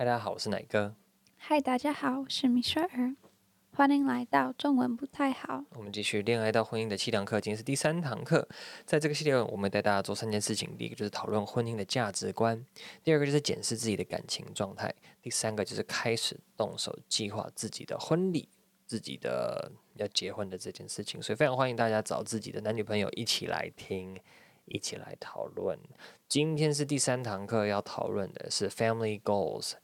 嗨，大家好，我是奶哥。嗨，大家好，我是米雪儿。欢迎来到中文不太好。我们继续恋爱到婚姻的七堂课，今天是第三堂课。在这个系列，我们带大家做三件事情：第一个就是讨论婚姻的价值观；第二个就是检视自己的感情状态；第三个就是开始动手计划自己的婚礼、自己的要结婚的这件事情。所以，非常欢迎大家找自己的男女朋友一起来听，一起来讨论。今天是第三堂课，要讨论的是 family goals。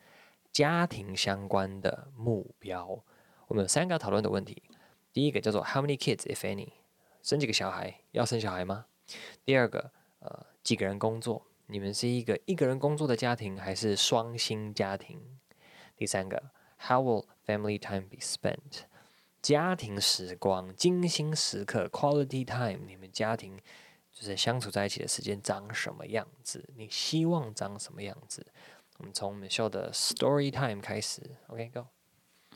家庭相关的目标，我们有三个要讨论的问题。第一个叫做 How many kids, if any？生几个小孩？要生小孩吗？第二个，呃，几个人工作？你们是一个一个人工作的家庭，还是双薪家庭？第三个，How will family time be spent？家庭时光、精心时刻 （quality time），你们家庭就是相处在一起的时间长什么样子？你希望长什么样子？我们从 Michelle 的 Story Time 开始，OK，Go。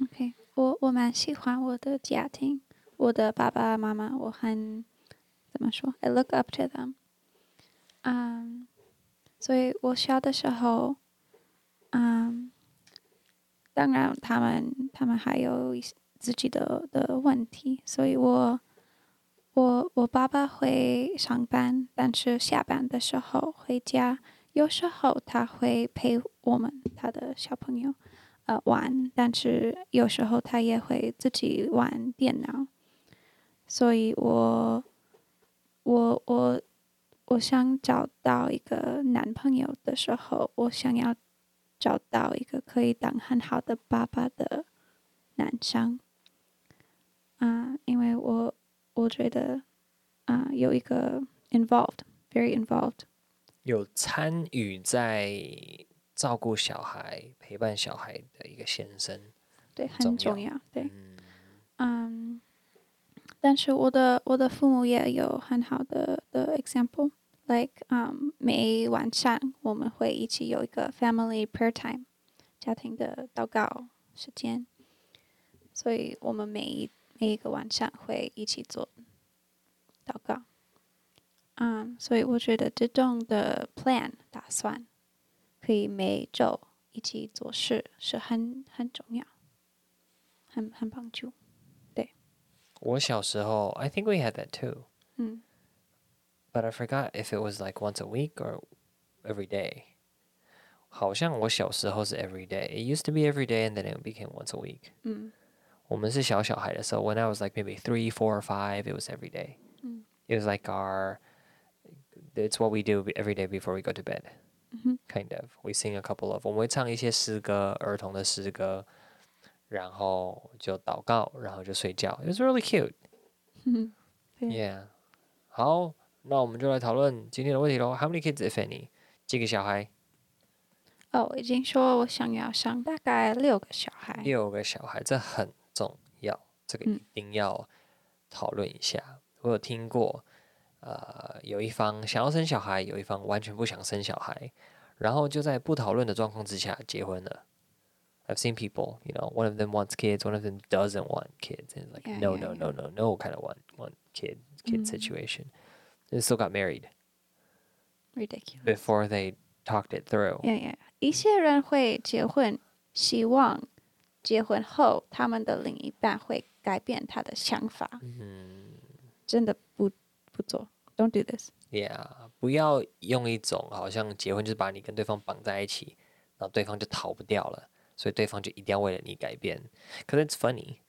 OK，我我蛮喜欢我的家庭，我的爸爸妈妈，我很怎么说？I look up to them。嗯，所以我小的时候，嗯，当然他们他们还有一些自己的的问题，所以我我我爸爸会上班，但是下班的时候回家。有时候他会陪我们他的小朋友，呃，玩，但是有时候他也会自己玩电脑。所以我，我我我想找到一个男朋友的时候，我想要找到一个可以当很好的爸爸的男生。啊、因为我我觉得啊、有一个 involved，very involved。有参与在照顾小孩、陪伴小孩的一个先生，对，很重要。对，嗯，um, 但是我的我的父母也有很好的的 example，like，嗯，um，每晚上我们会一起有一个 family prayer time，家庭的祷告时间，所以我们每一每一个晚上会一起做祷告。嗯，um, 所以我觉得这种的 plan 打算可以每周一起做事是很很重要，很很帮助。对，我小时候，I think we had that too。嗯，But I forgot if it was like once a week or every day。好像我小时候是 every day。It used to be every day and then it became once a week。嗯，我们是小小孩的时候，when I was like maybe three, four, or five, it was every day。嗯，It was like our It's what we do every day before we go to bed. Kind of. We sing a couple of. 我们会唱一些诗歌，儿童的诗歌，然后就祷告，然后就睡觉。It was really cute. Yeah. 好，那我们就来讨论今天的问题喽。How many kids, if any? 几个小孩？哦，我已经说我想要生大概六个小孩。六个小孩，这很重要，这个一定要讨论一下。我有听过。 呃，有一方想要生小孩，有一方完全不想生小孩，然后就在不讨论的状况之下结婚了。I've seen people, you know, one of them wants kids, one of them doesn't want kids, and like no, no, no, no, no kind of one one kid kid situation. They still got married. Ridiculous. Before they talked it through. Yeah, yeah. 一些人会结婚，希望结婚后他们的另一半会改变他的想法。嗯，真的不。不做，Don't do this。Yeah，不要用一种好像结婚就是把你跟对方绑在一起，然后对方就逃不掉了，所以对方就一定要为了你改变。Cause it's funny,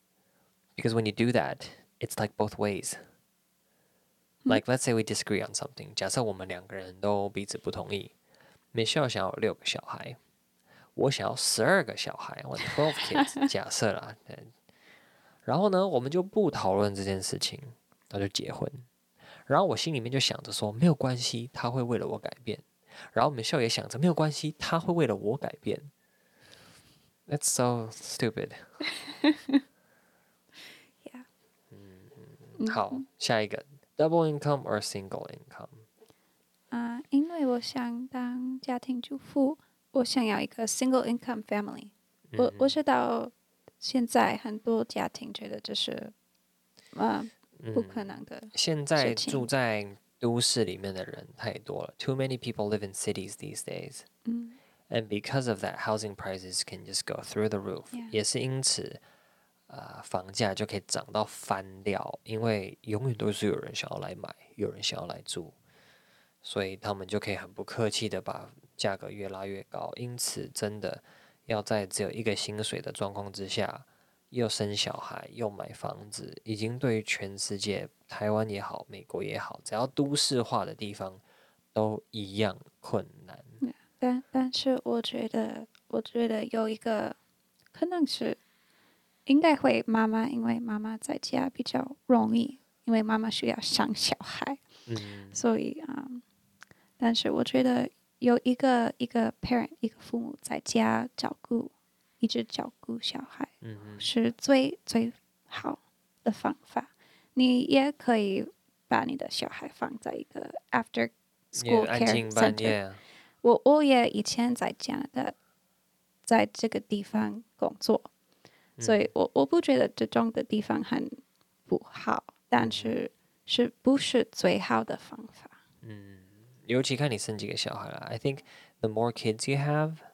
because when you do that, it's like both ways. Like let's say we disagree on something，假设我们两个人都彼此不同意，Michelle 想要有六个小孩，我想要十二个小孩，我 twelve kids，假设啦，对。然后呢，我们就不讨论这件事情，那就结婚。 然后我心里面就想着说，没有关系，他会为了我改变。然后 Michelle 也想着，没有关系，他会为了我改变。That's so stupid. Yeah. 嗯，好，下一个，double income or single income？啊，uh, 因为我想当家庭主妇，我想要一个 single income family。嗯、我我知道现在很多家庭觉得这是，啊、uh,。不可能的。现在住在都市里面的人太多了，Too many people live in cities these days. 嗯 And because of that, housing prices can just go through the roof. 也是因此，呃，房价就可以涨到翻掉，因为永远都是有人想要来买，有人想要来住，所以他们就可以很不客气的把价格越拉越高。因此，真的要在只有一个薪水的状况之下，又生小孩又买房子，已经对于全世界，台湾也好，美国也好，只要都市化的地方，都一样困难。但但是我觉得，我觉得有一个可能是应该会妈妈，因为妈妈在家比较容易，因为妈妈需要生小孩，嗯，所以啊、嗯，但是我觉得有一个一个 parent 一个父母在家照顾，一直照顾小孩，嗯是最最好的方法。你也可以把你的小孩放在一个 after school care center。我我也以前在加拿大，在这个地方工作，嗯、所以我我不觉得这种的地方很不好，但是是不是最好的方法？嗯，尤其看你生几个小孩了。I think the more kids you have,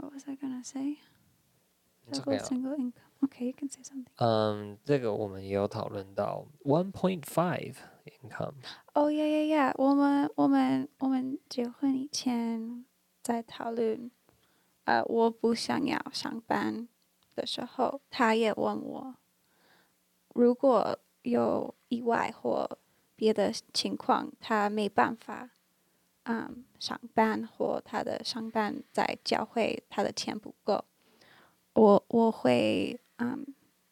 ，What was I gonna say？这个 single income。Okay, you can say something. 嗯，这个我们也有讨论到 one point five income。Oh，yeah yeah yeah，我们我们我们结婚以前在讨论，呃，我不想要上班的时候，他也问我，如果有意外或别的情况，他没办法，嗯，上班或他的上班在教会，他的钱不够，我我会。嗯，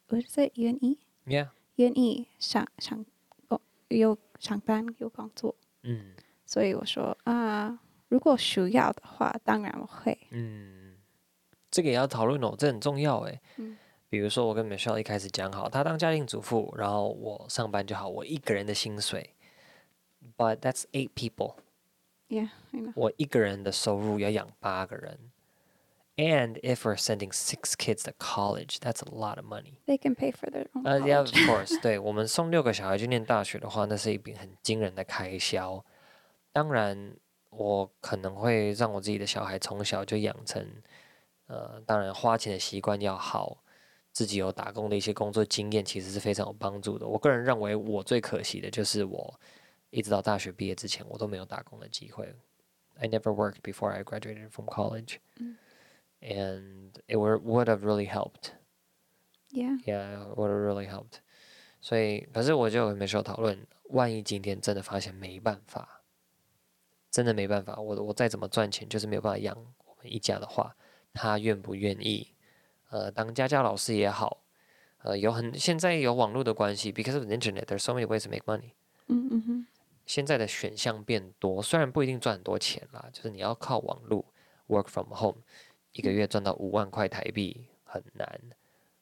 我是愿意，Yeah，愿意上上工有上班有工作，嗯，所以我说啊、呃，如果需要的话，当然我会，嗯，这个也要讨论哦，这很重要诶。嗯，比如说我跟 Michelle 一开始讲好，她当家庭主妇，然后我上班就好，我一个人的薪水，But that's eight 我一个人的收入要养八个人。And if we're sending six kids to college, that's a lot of money. They can pay for their own. Uh, yeah, of course. 对，我们送六个小孩去念大学的话，那是一笔很惊人的开销。当然，我可能会让我自己的小孩从小就养成，呃，当然花钱的习惯要好，自己有打工的一些工作经验，其实是非常有帮助的。我个人认为，我最可惜的就是我一直到大学毕业之前，我都没有打工的机会。I never worked before I graduated from college. 嗯 And it would would have really helped. Yeah. Yeah, would have really helped. 所以，可是我就没说讨论，万一今天真的发现没办法，真的没办法，我我再怎么赚钱，就是没有办法养我们一家的话，他愿不愿意？呃，当家教老师也好，呃，有很现在有网络的关系，because of the internet, there's so many ways to make money. 嗯嗯哼。现在的选项变多，虽然不一定赚很多钱啦，就是你要靠网络 work from home。一个月赚到五万块台币很难，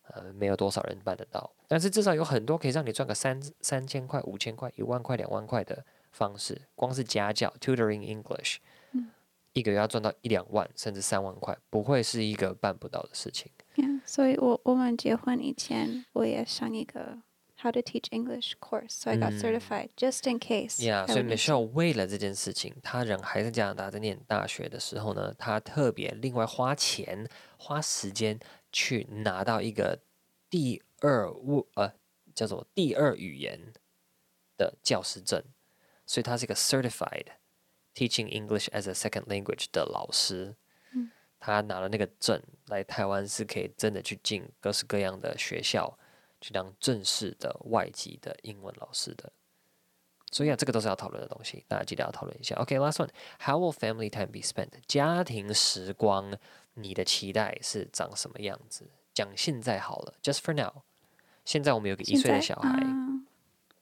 呃，没有多少人办得到。但是至少有很多可以让你赚个三三千块、五千块、一万块、两万块的方式。光是家教 （tutoring English），嗯，一个月要赚到一两万甚至三万块，不会是一个办不到的事情。Yeah, 所以我我们结婚以前，我也上一个。How to teach English course, so I got certified just in case. Yeah，所以 Michelle 为了这件事情，他人还在加拿大在念大学的时候呢，他特别另外花钱花时间去拿到一个第二物呃叫做第二语言的教师证，所以他是一个 certified teaching English as a second language 的老师。嗯，他拿了那个证来台湾是可以真的去进各式各样的学校。去当正式的外籍的英文老师的，所以啊，这个都是要讨论的东西，大家记得要讨论一下。OK，last one，How will family time be spent？家庭时光，你的期待是长什么样子？讲现在好了，Just for now。现在我们有个一岁的小孩，嗯，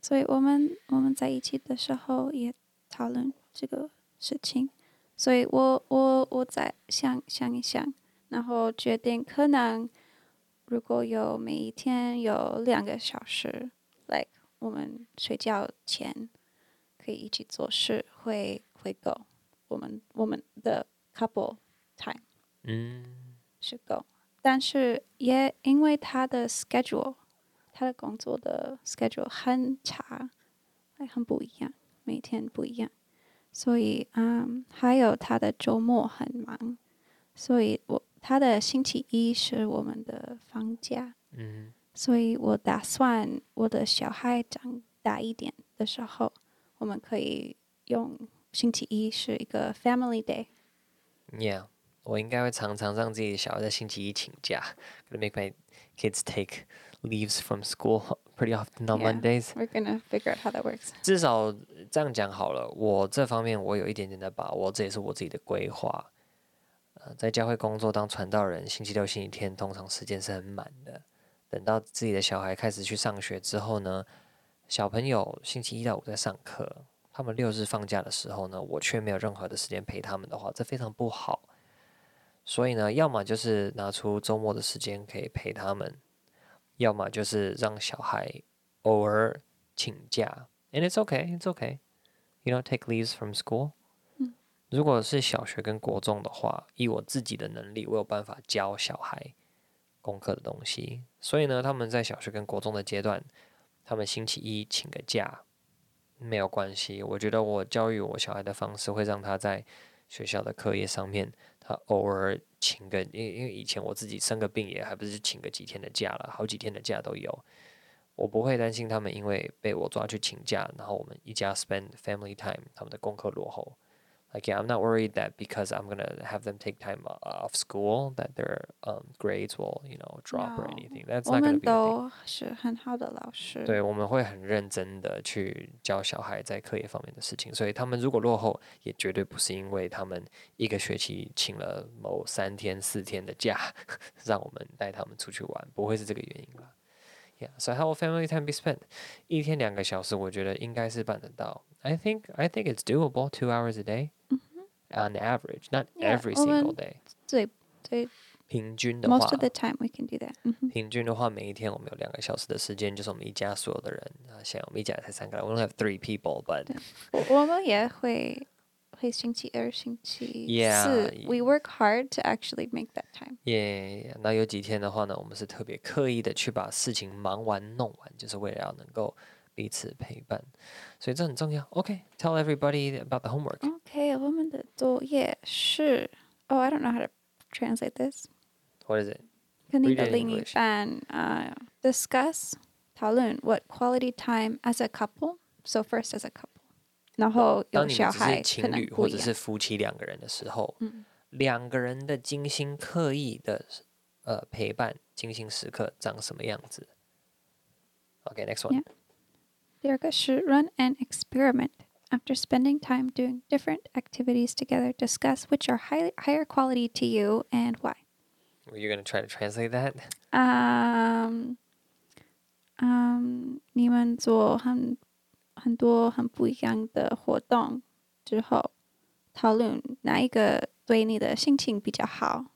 所以我们我们在一起的时候也讨论这个事情。所以我我我再想想一想，然后决定可能如果有每一天有两个小时，like 我们睡觉前可以一起做事，会会够我们我们的 couple time，嗯，是够，但是也因为他的 schedule，他的工作的 schedule 很差，很不一样，每天不一样。所以，嗯，还有他的周末很忙，所以我他的星期一是我们的放假，嗯，所以我打算我的小孩长大一点的时候，我们可以用星期一是一个 family day。Yeah，我应该会常常让自己的小孩在星期一请假，gonna make my kids take leaves from school pretty often on Mondays. We're gonna figure out how that works. 至少这样讲好了，我这方面我有一点点的把握，这也是我自己的规划。在教会工作当传道人，星期六、星期天通常时间是很满的。等到自己的小孩开始去上学之后呢，小朋友星期一到五在上课，他们六日放假的时候呢，我却没有任何的时间陪他们的话，这非常不好。所以呢，要么就是拿出周末的时间可以陪他们。要么就是让小孩偶尔请假，and it's okay, it's okay, you know, take leaves from school。如果是小学跟国中的话，以我自己的能力，我有办法教小孩功课的东西。所以呢，他们在小学跟国中的阶段，他们星期一请个假没有关系。我觉得我教育我小孩的方式，会让他在学校的课业上面，他偶尔。请个，因因为以前我自己生个病也还不是请个几天的假了，好几天的假都有，我不会担心他们因为被我抓去请假，然后我们一家 spend family time，他们的功课落后。Like yeah, I'm not worried that because I'm gonna have them take time off school that their um grades will you know drop or anything. That's not gonna be. 我们都是很好的老师。对，我们会很认真的去教小孩在课业方面的事情，所以他们如果落后，也绝对不是因为他们一个学期请了某三天四天的假，让我们带他们出去玩，不会是这个原因吧。Yeah, so how will family time be spent? 一天两个小时，我觉得应该是办得到。I think I think it's doable, two hours a day. On average, not every single day. 对对，平均的话，most of the time we can do that. 平均的话，每一天我们有两个小时的时间，就是我们一家所有的人啊，像我们一家才三个人，we don't have three people, but 我们也会 会星期二、星期四，we work hard to actually make that time. Yeah，那有几天的话呢，我们是特别刻意的去把事情忙完弄完，就是为了要能够。彼此陪伴，所以这很重要。OK，tell everybody about the homework. OK，我们的作业是，Oh, I don't know how to translate this. What is it? 跟你的另一半啊，discuss 讨论 what quality time as a couple. So first as a couple， 然后有小孩，情侣或者是夫妻两个人的时候，两个人的精心刻意的呃陪伴，精心时刻长什么样子？OK，next one. The other should run an experiment. After spending time doing different activities together, discuss which are high, higher quality to you and why. Were you going to try to translate that? Um, um, 你们做很 很多很不一样的活动之后，讨论哪一个对你的心情比较好，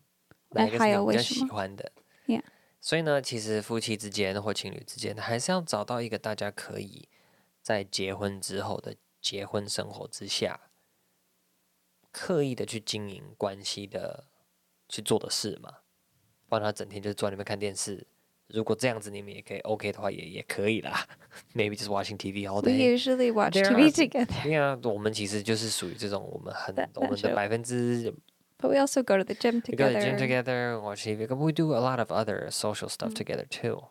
哪一个是你比较喜欢的？Yeah. 所以呢，其实夫妻之间或情侣之间，还是要找到一个大家可以。在结婚之后的结婚生活之下，刻意的去经营关系的去做的事嘛，不然他整天就坐在那边看电视。如果这样子你们也可以 OK 的话，也也可以啦。Maybe just watching TV all day. We usually watch TV together. 对啊，我们其实就是属于这种，我们很我们的百分之。But we also go to the gym together. Go to the gym together, watch TV. We do a lot of other social stuff together too.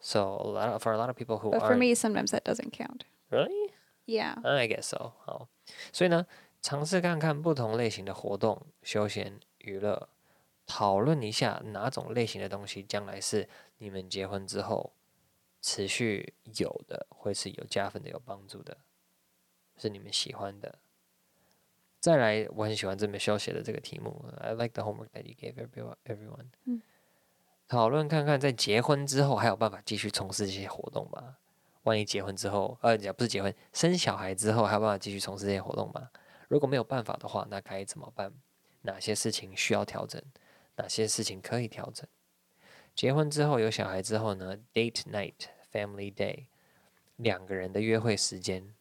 So a lot of, for a lot of people who but for me sometimes that doesn't count. Really? Yeah. I guess so. 好，所以呢，尝试看看不同类型的活动、休闲娱乐，讨论一下哪种类型的东西将来是你们结婚之后持续有的，会是有加分的、有帮助的，是你们喜欢的。再来，我很喜欢这边修写的这个题目。I like the homework that you gave everyone. everyone. 嗯。讨论看看，在结婚之后还有办法继续从事这些活动吗？万一结婚之后，呃，不是结婚，生小孩之后还有办法继续从事这些活动吗？如果没有办法的话，那该怎么办？哪些事情需要调整？哪些事情可以调整？结婚之后有小孩之后呢？Date night, family day，两个人的约会时间，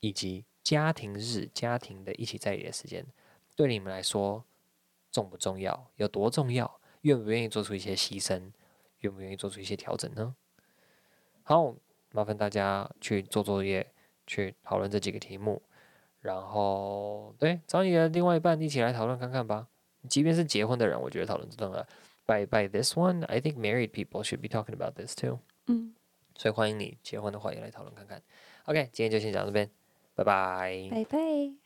以及家庭日，家庭的一起在一起的时间，对你们来说重不重要？有多重要？愿不愿意做出一些牺牲？愿不愿意做出一些调整呢？好，麻烦大家去做作业，去讨论这几个题目，然后对，找你的另外一半一起来讨论看看吧。即便是结婚的人，我觉得讨论这种的。By by this one, I think married people should be talking about this too. 嗯，所以欢迎你结婚的话也来讨论看看。OK，今天就先讲到这边，拜拜。拜拜。